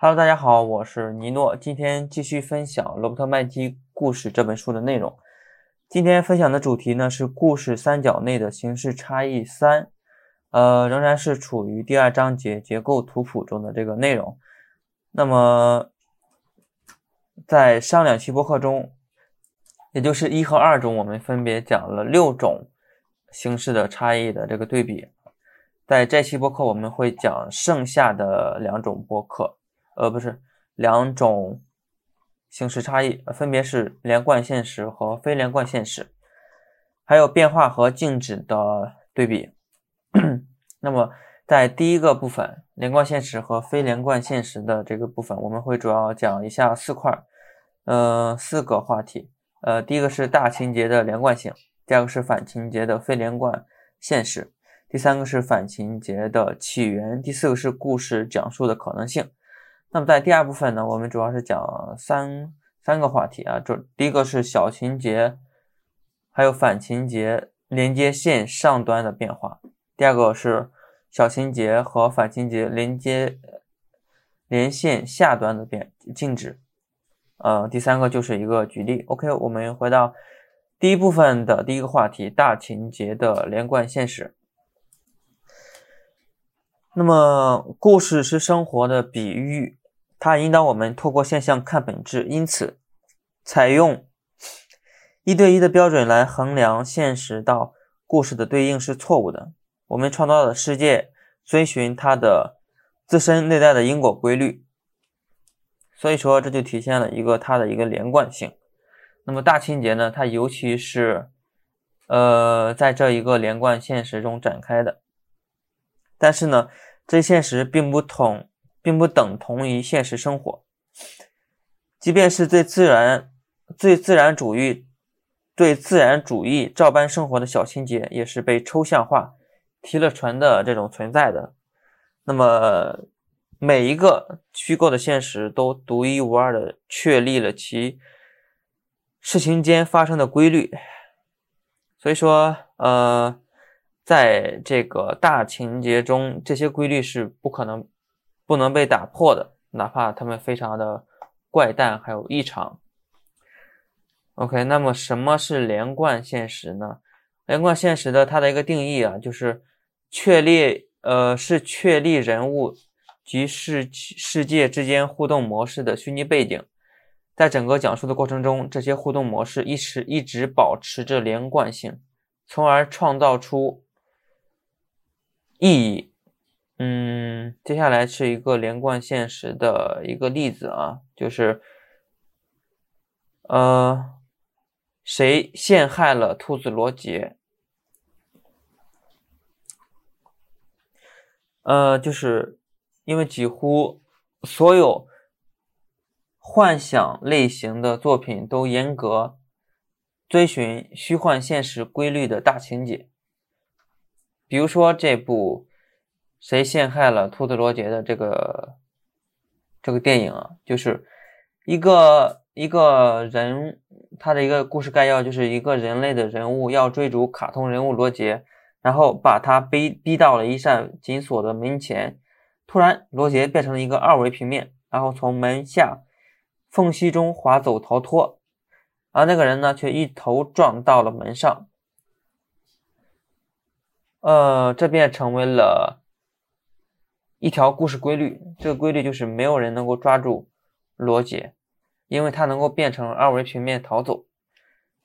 Hello，大家好，我是尼诺，今天继续分享《罗伯特麦基故事》这本书的内容。今天分享的主题呢是故事三角内的形式差异三，呃，仍然是处于第二章节结构图谱中的这个内容。那么，在上两期播客中，也就是一和二中，我们分别讲了六种形式的差异的这个对比。在这期播客，我们会讲剩下的两种播客。呃，不是两种形式差异，分别是连贯现实和非连贯现实，还有变化和静止的对比。那么，在第一个部分，连贯现实和非连贯现实的这个部分，我们会主要讲一下四块，呃，四个话题。呃，第一个是大情节的连贯性，第二个是反情节的非连贯现实，第三个是反情节的起源，第四个是故事讲述的可能性。那么在第二部分呢，我们主要是讲三三个话题啊，就第一个是小情节，还有反情节连接线上端的变化；第二个是小情节和反情节连接连线下端的变静止。呃，第三个就是一个举例。OK，我们回到第一部分的第一个话题：大情节的连贯现实。那么，故事是生活的比喻。它引导我们透过现象看本质，因此，采用一对一的标准来衡量现实到故事的对应是错误的。我们创造的世界遵循它的自身内在的因果规律，所以说这就体现了一个它的一个连贯性。那么大情节呢？它尤其是呃在这一个连贯现实中展开的，但是呢，这现实并不同。并不等同于现实生活，即便是最自然、最自然主义、对自然主义照搬生活的小情节，也是被抽象化、提了纯的这种存在的。那么，每一个虚构的现实都独一无二的确立了其事情间发生的规律。所以说，呃，在这个大情节中，这些规律是不可能。不能被打破的，哪怕他们非常的怪诞还有异常。OK，那么什么是连贯现实呢？连贯现实的它的一个定义啊，就是确立呃是确立人物及世世界之间互动模式的虚拟背景，在整个讲述的过程中，这些互动模式一直一直保持着连贯性，从而创造出意义。嗯，接下来是一个连贯现实的一个例子啊，就是，呃，谁陷害了兔子罗杰？呃，就是因为几乎所有幻想类型的作品都严格遵循虚幻现实规律的大情节，比如说这部。谁陷害了兔子罗杰的这个这个电影啊？就是一个一个人，他的一个故事概要，就是一个人类的人物要追逐卡通人物罗杰，然后把他逼逼到了一扇紧锁的门前，突然罗杰变成了一个二维平面，然后从门下缝隙中滑走逃脱，而那个人呢，却一头撞到了门上，呃，这便成为了。一条故事规律，这个规律就是没有人能够抓住罗杰，因为他能够变成二维平面逃走。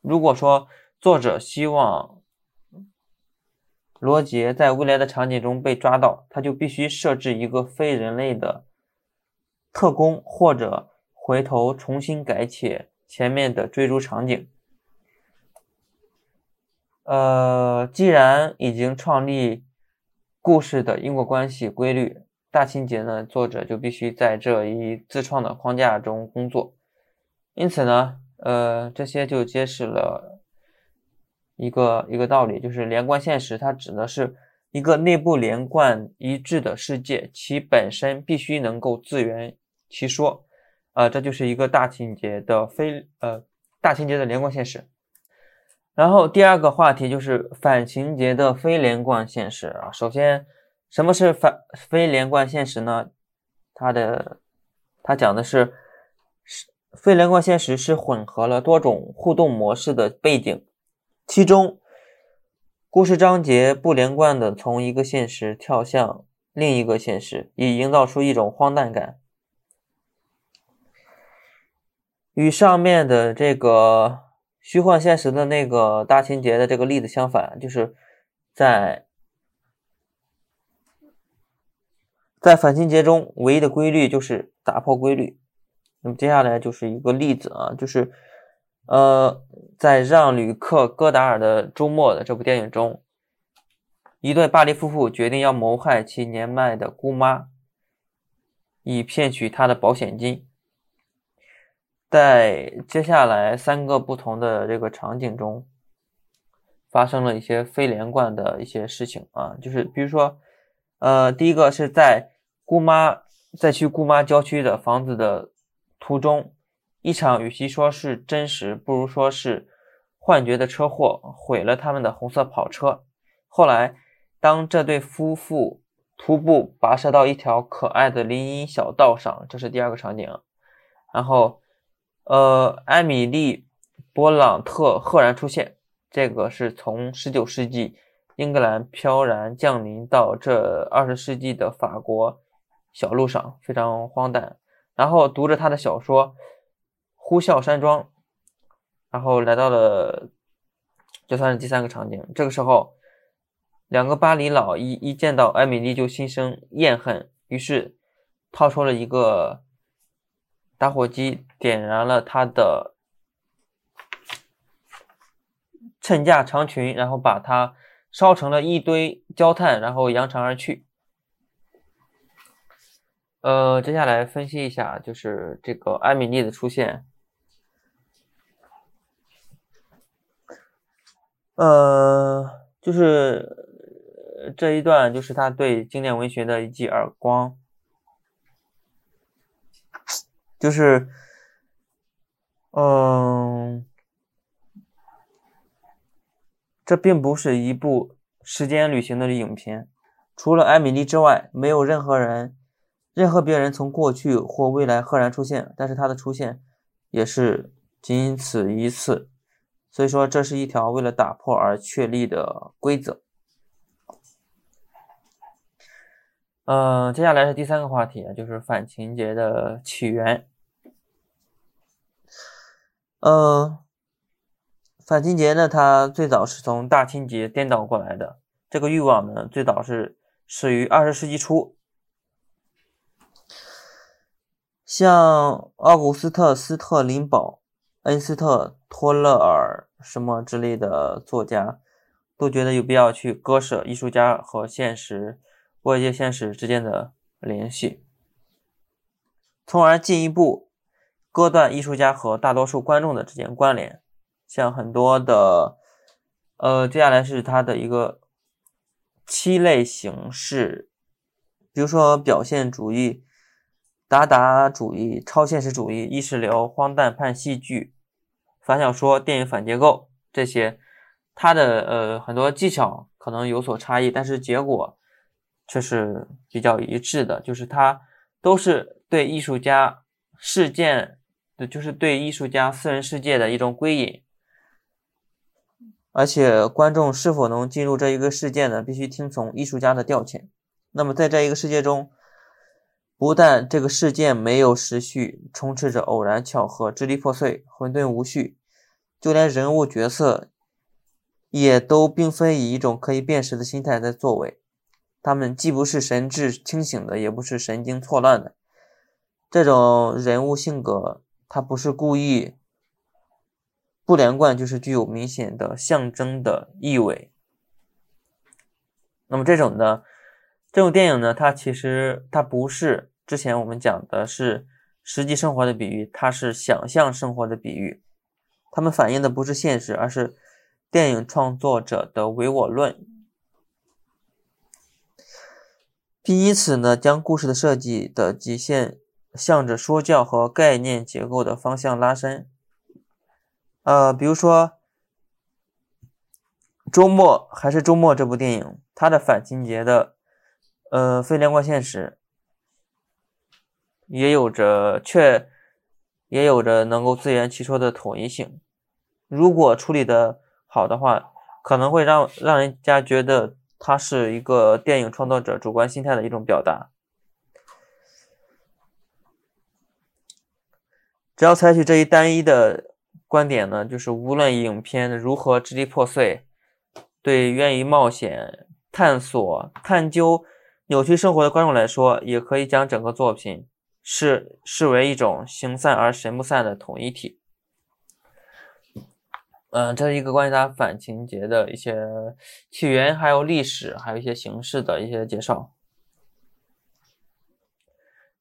如果说作者希望罗杰在未来的场景中被抓到，他就必须设置一个非人类的特工，或者回头重新改写前面的追逐场景。呃，既然已经创立。故事的因果关系规律，大情节呢？作者就必须在这一自创的框架中工作。因此呢，呃，这些就揭示了一个一个道理，就是连贯现实，它指的是一个内部连贯一致的世界，其本身必须能够自圆其说。啊，这就是一个大情节的非呃大情节的连贯现实。然后第二个话题就是反情节的非连贯现实啊。首先，什么是反非连贯现实呢？它的它讲的是是非连贯现实是混合了多种互动模式的背景，其中故事章节不连贯的从一个现实跳向另一个现实，以营造出一种荒诞感。与上面的这个虚幻现实的那个大情节的这个例子相反，就是在在反情节中唯一的规律就是打破规律。那么接下来就是一个例子啊，就是呃，在让·吕克·戈达尔的《周末》的这部电影中，一对巴黎夫妇决定要谋害其年迈的姑妈，以骗取她的保险金。在接下来三个不同的这个场景中，发生了一些非连贯的一些事情啊，就是比如说，呃，第一个是在姑妈在去姑妈郊区的房子的途中，一场与其说是真实，不如说是幻觉的车祸毁了他们的红色跑车。后来，当这对夫妇徒步跋涉到一条可爱的林荫小道上，这是第二个场景，然后。呃，艾米丽·勃朗特赫然出现。这个是从19世纪英格兰飘然降临到这20世纪的法国小路上，非常荒诞。然后读着他的小说《呼啸山庄》，然后来到了，这算是第三个场景。这个时候，两个巴黎佬一一见到艾米丽就心生厌恨，于是掏出了一个。打火机点燃了他的衬架长裙，然后把它烧成了一堆焦炭，然后扬长而去。呃，接下来分析一下，就是这个艾米丽的出现。呃，就是这一段，就是他对经典文学的一记耳光。就是，嗯，这并不是一部时间旅行的影片。除了艾米丽之外，没有任何人、任何别人从过去或未来赫然出现。但是他的出现也是仅此一次。所以说，这是一条为了打破而确立的规则。嗯，接下来是第三个话题，就是反情节的起源。呃，反情节呢，它最早是从大情节颠倒过来的。这个欲望呢，最早是始于二十世纪初，像奥古斯特·斯特林堡、恩斯特·托勒尔什么之类的作家，都觉得有必要去割舍艺术家和现实外界现实之间的联系，从而进一步。割断艺术家和大多数观众的之间关联，像很多的，呃，接下来是他的一个七类形式，比如说表现主义、达达主义、超现实主义、意识流、荒诞派戏剧、反小说、电影反结构这些，它的呃很多技巧可能有所差异，但是结果却是比较一致的，就是它都是对艺术家事件。就是对艺术家私人世界的一种归隐，而且观众是否能进入这一个世界呢？必须听从艺术家的调遣。那么在这一个世界中，不但这个事件没有时序，充斥着偶然巧合、支离破碎、混沌无序，就连人物角色也都并非以一种可以辨识的心态在作为。他们既不是神志清醒的，也不是神经错乱的。这种人物性格。它不是故意不连贯，就是具有明显的象征的意味。那么这种呢，这种电影呢，它其实它不是之前我们讲的是实际生活的比喻，它是想象生活的比喻。它们反映的不是现实，而是电影创作者的唯我论，并因此呢，将故事的设计的极限。向着说教和概念结构的方向拉伸，呃，比如说《周末》还是《周末》这部电影，它的反情节的呃非连贯现实，也有着却也有着能够自圆其说的统一性。如果处理的好的话，可能会让让人家觉得它是一个电影创作者主观心态的一种表达。只要采取这一单一的观点呢，就是无论影片如何支离破碎，对愿意冒险、探索、探究、扭曲生活的观众来说，也可以将整个作品视视为一种形散而神不散的统一体。嗯，这是一个关于它反情节的一些起源，还有历史，还有一些形式的一些介绍。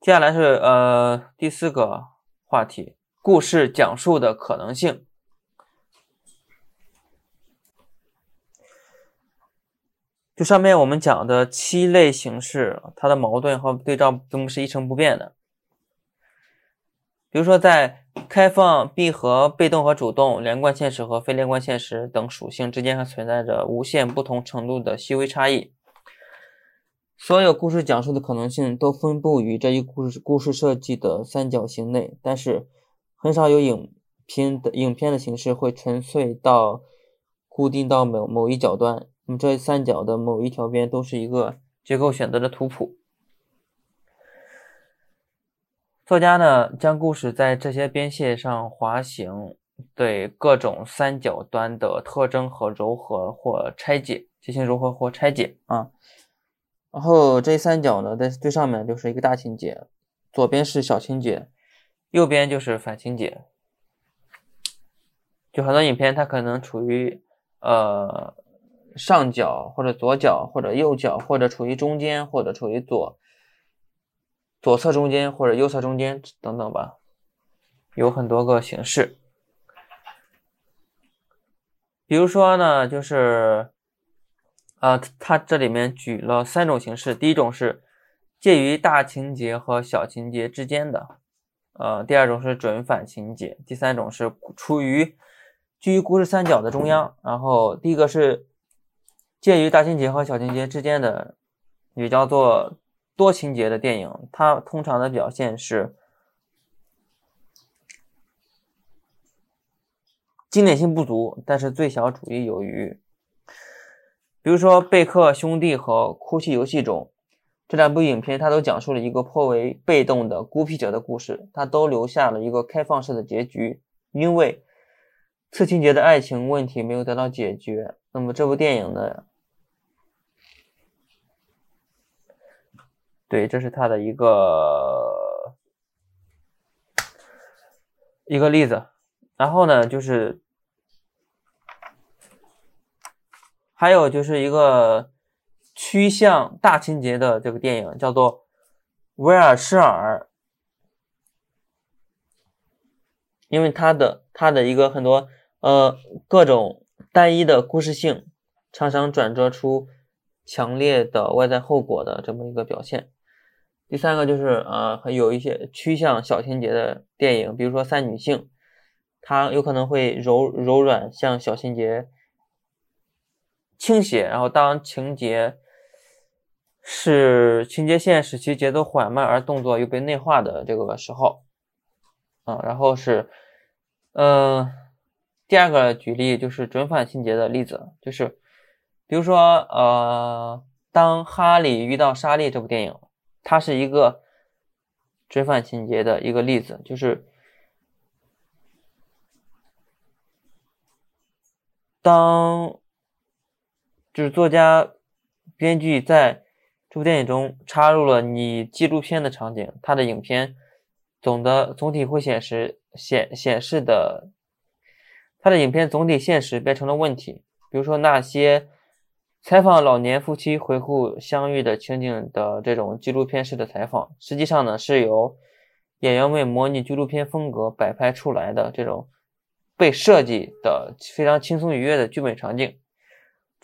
接下来是呃第四个。话题：故事讲述的可能性。就上面我们讲的七类形式，它的矛盾和对照并不是一成不变的。比如说，在开放、闭合、被动和主动、连贯现实和非连贯现实等属性之间，还存在着无限不同程度的细微差异。所有故事讲述的可能性都分布于这一故事故事设计的三角形内，但是很少有影片的影片的形式会纯粹到固定到某某一角端。那么这三角的某一条边都是一个结构选择的图谱。作家呢将故事在这些边线上滑行，对各种三角端的特征和柔和或拆解进行柔和或拆解啊。然后这三角呢，在最上面就是一个大情节，左边是小情节，右边就是反情节。就很多影片它可能处于呃上角或者左角或者右角，或者处于中间或者处于左左侧中间或者右侧中间等等吧，有很多个形式。比如说呢，就是。呃，它这里面举了三种形式，第一种是介于大情节和小情节之间的，呃，第二种是准反情节，第三种是处于居于故事三角的中央。然后第一个是介于大情节和小情节之间的，也叫做多情节的电影，它通常的表现是经典性不足，但是最小主义有余。比如说《贝克兄弟》和《哭泣游戏》中，这两部影片它都讲述了一个颇为被动的孤僻者的故事，它都留下了一个开放式的结局，因为次情节的爱情问题没有得到解决。那么这部电影呢？对，这是它的一个一个例子。然后呢，就是。还有就是一个趋向大情节的这个电影，叫做《威尔士尔》，因为它的它的一个很多呃各种单一的故事性，常常转折出强烈的外在后果的这么一个表现。第三个就是呃还有一些趋向小情节的电影，比如说《三女性》，它有可能会柔柔软像小情节。倾斜，然后当情节是情节线使其节奏缓慢而动作又被内化的这个时候，啊，然后是，嗯，第二个举例就是准反情节的例子，就是比如说，呃，当哈利遇到莎莉这部电影，它是一个准反情节的一个例子，就是当。就是作家、编剧在这部电影中插入了你纪录片的场景，他的影片总的总体会显示显显示的，他的影片总体现实变成了问题。比如说那些采访老年夫妻回顾相遇的情景的这种纪录片式的采访，实际上呢是由演员们模拟纪录片风格摆拍出来的这种被设计的非常轻松愉悦的剧本场景。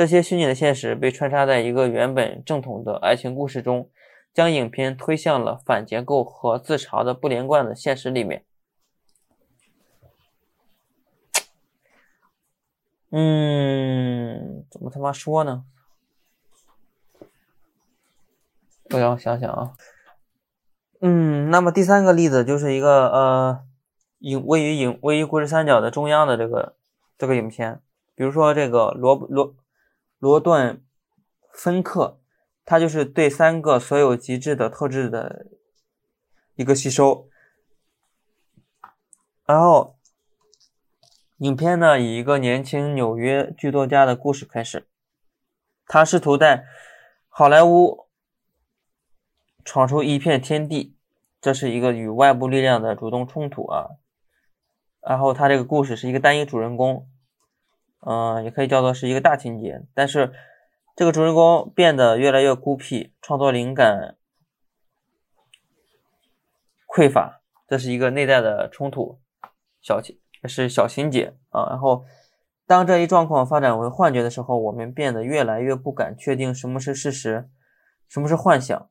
这些虚拟的现实被穿插在一个原本正统的爱情故事中，将影片推向了反结构和自嘲的不连贯的现实里面。嗯，怎么他妈说呢？我要想想啊。嗯，那么第三个例子就是一个呃，影位于影位于故事三角的中央的这个这个影片，比如说这个罗罗罗顿芬克，它就是对三个所有极致的特质的一个吸收。然后，影片呢以一个年轻纽约剧作家的故事开始，他试图在好莱坞。闯出一片天地，这是一个与外部力量的主动冲突啊。然后他这个故事是一个单一主人公，嗯，也可以叫做是一个大情节。但是这个主人公变得越来越孤僻，创作灵感匮乏，这是一个内在的冲突。小情是小情节啊。然后当这一状况发展为幻觉的时候，我们变得越来越不敢确定什么是事实，什么是幻想。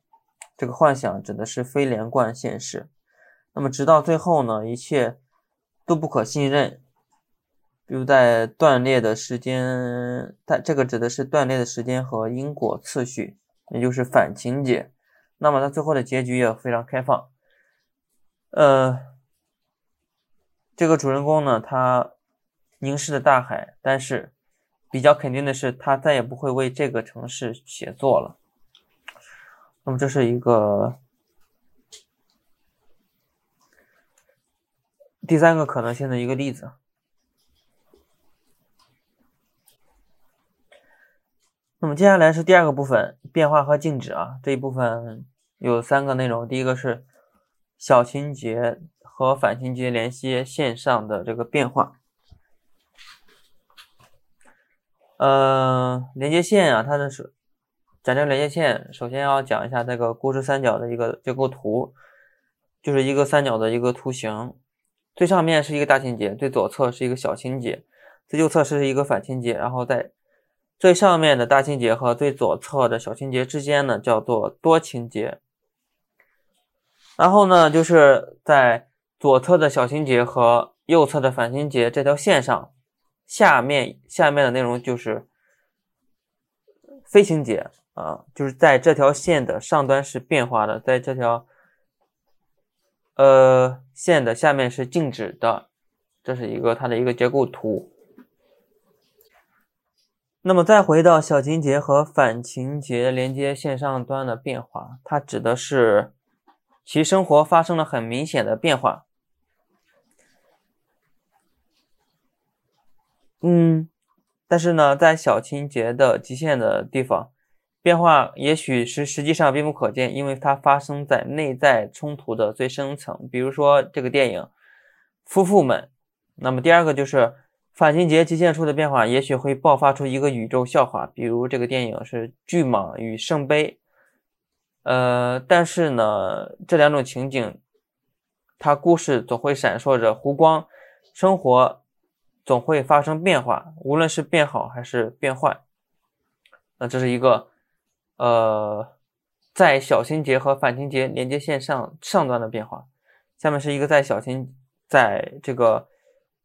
这个幻想指的是非连贯现实，那么直到最后呢，一切都不可信任。比如在断裂的时间，它这个指的是断裂的时间和因果次序，也就是反情节。那么它最后的结局也非常开放。呃，这个主人公呢，他凝视着大海，但是比较肯定的是，他再也不会为这个城市写作了。那么这是一个第三个可能性的一个例子。么接下来是第二个部分，变化和静止啊。这一部分有三个内容，第一个是小情节和反情节连接线上的这个变化。呃，连接线啊，它的是。讲这个连接线，首先要讲一下这个故事三角的一个结构图，就是一个三角的一个图形，最上面是一个大情节，最左侧是一个小情节，最右侧是一个反情节，然后在最上面的大情节和最左侧的小情节之间呢，叫做多情节。然后呢，就是在左侧的小情节和右侧的反情节这条线上，下面下面的内容就是非情节。啊，就是在这条线的上端是变化的，在这条呃线的下面是静止的，这是一个它的一个结构图。那么再回到小情节和反情节连接线上端的变化，它指的是其生活发生了很明显的变化。嗯，但是呢，在小情节的极限的地方。变化也许是实际上并不可见，因为它发生在内在冲突的最深层。比如说这个电影《夫妇们》，那么第二个就是反情节极限处的变化，也许会爆发出一个宇宙笑话。比如这个电影是《巨蟒与圣杯》，呃，但是呢，这两种情景，它故事总会闪烁着弧光，生活总会发生变化，无论是变好还是变坏。那这是一个。呃，在小情节和反情节连接线上上端的变化，下面是一个在小情在这个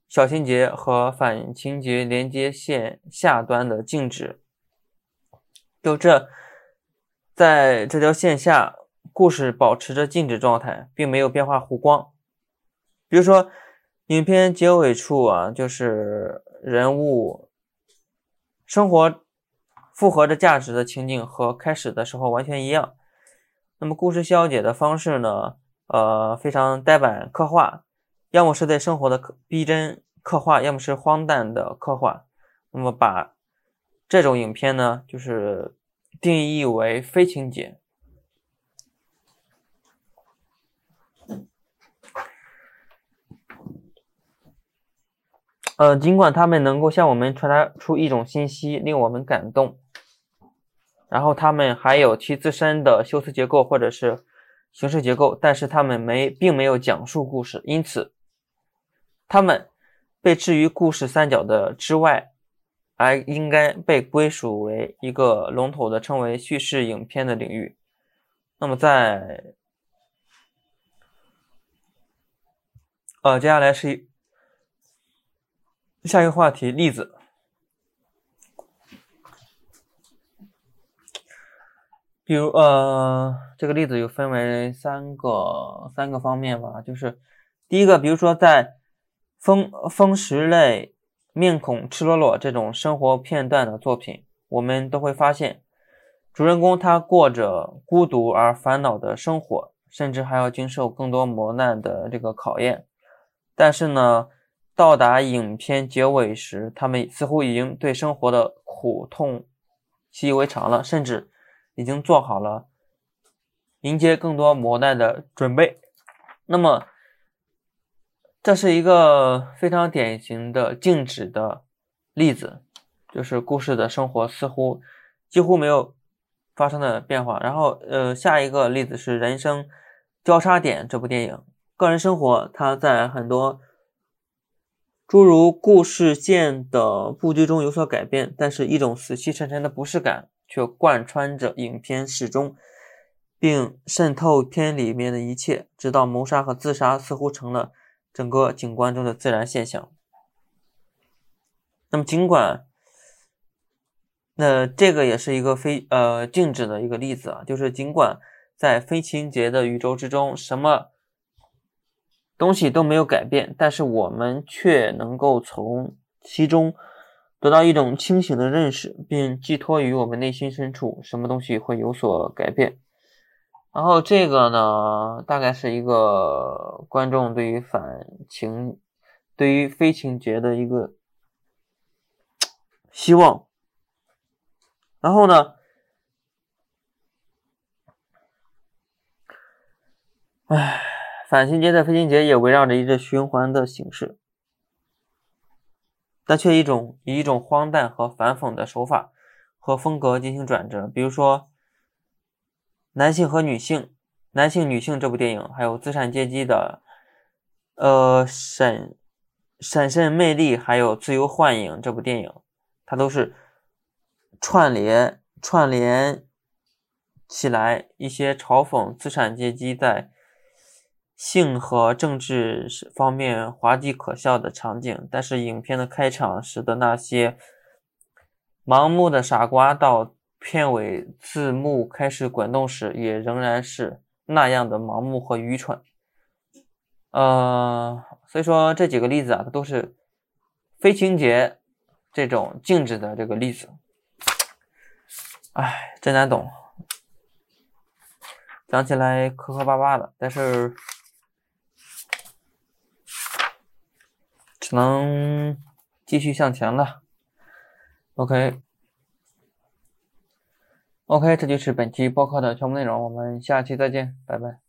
小情节和反情节连接线下端的静止。就这，在这条线下，故事保持着静止状态，并没有变化弧光。比如说，影片结尾处啊，就是人物生活。复合着价值的情景和开始的时候完全一样。那么故事消解的方式呢？呃，非常呆板刻画，要么是对生活的逼真刻画，要么是荒诞的刻画。那么把这种影片呢，就是定义为非情节。呃，尽管他们能够向我们传达出一种信息，令我们感动。然后他们还有其自身的修辞结构或者是形式结构，但是他们没并没有讲述故事，因此他们被置于故事三角的之外，而应该被归属为一个笼统的称为叙事影片的领域。那么在呃接下来是下一个话题例子。比如呃，这个例子有分为三个三个方面吧，就是第一个，比如说在风风石类、面孔赤裸裸这种生活片段的作品，我们都会发现，主人公他过着孤独而烦恼的生活，甚至还要经受更多磨难的这个考验。但是呢，到达影片结尾时，他们似乎已经对生活的苦痛习以为常了，甚至。已经做好了迎接更多磨难的准备。那么，这是一个非常典型的静止的例子，就是故事的生活似乎几乎没有发生的变化。然后，呃，下一个例子是《人生交叉点》这部电影，个人生活它在很多诸如故事线的布局中有所改变，但是一种死气沉沉的不适感。却贯穿着影片始终，并渗透片里面的一切，直到谋杀和自杀似乎成了整个景观中的自然现象。那么，尽管那这个也是一个非呃静止的一个例子啊，就是尽管在非情节的宇宙之中，什么东西都没有改变，但是我们却能够从其中。得到一种清醒的认识，并寄托于我们内心深处，什么东西会有所改变。然后这个呢，大概是一个观众对于反情、对于非情节的一个希望。然后呢，唉，反情节的非情节也围绕着一个循环的形式。但却一种以一种荒诞和反讽的手法和风格进行转折，比如说男性和女性、男性女性这部电影，还有资产阶级的呃审审慎魅力，还有自由幻影这部电影，它都是串联串联起来一些嘲讽资产阶级在。性和政治方面滑稽可笑的场景，但是影片的开场使得那些盲目的傻瓜到片尾字幕开始滚动时，也仍然是那样的盲目和愚蠢。呃，所以说这几个例子啊，它都是非情节这种静止的这个例子。哎，真难懂，讲起来磕磕巴巴的，但是。只能继续向前了。OK OK，这就是本期播客的全部内容。我们下期再见，拜拜。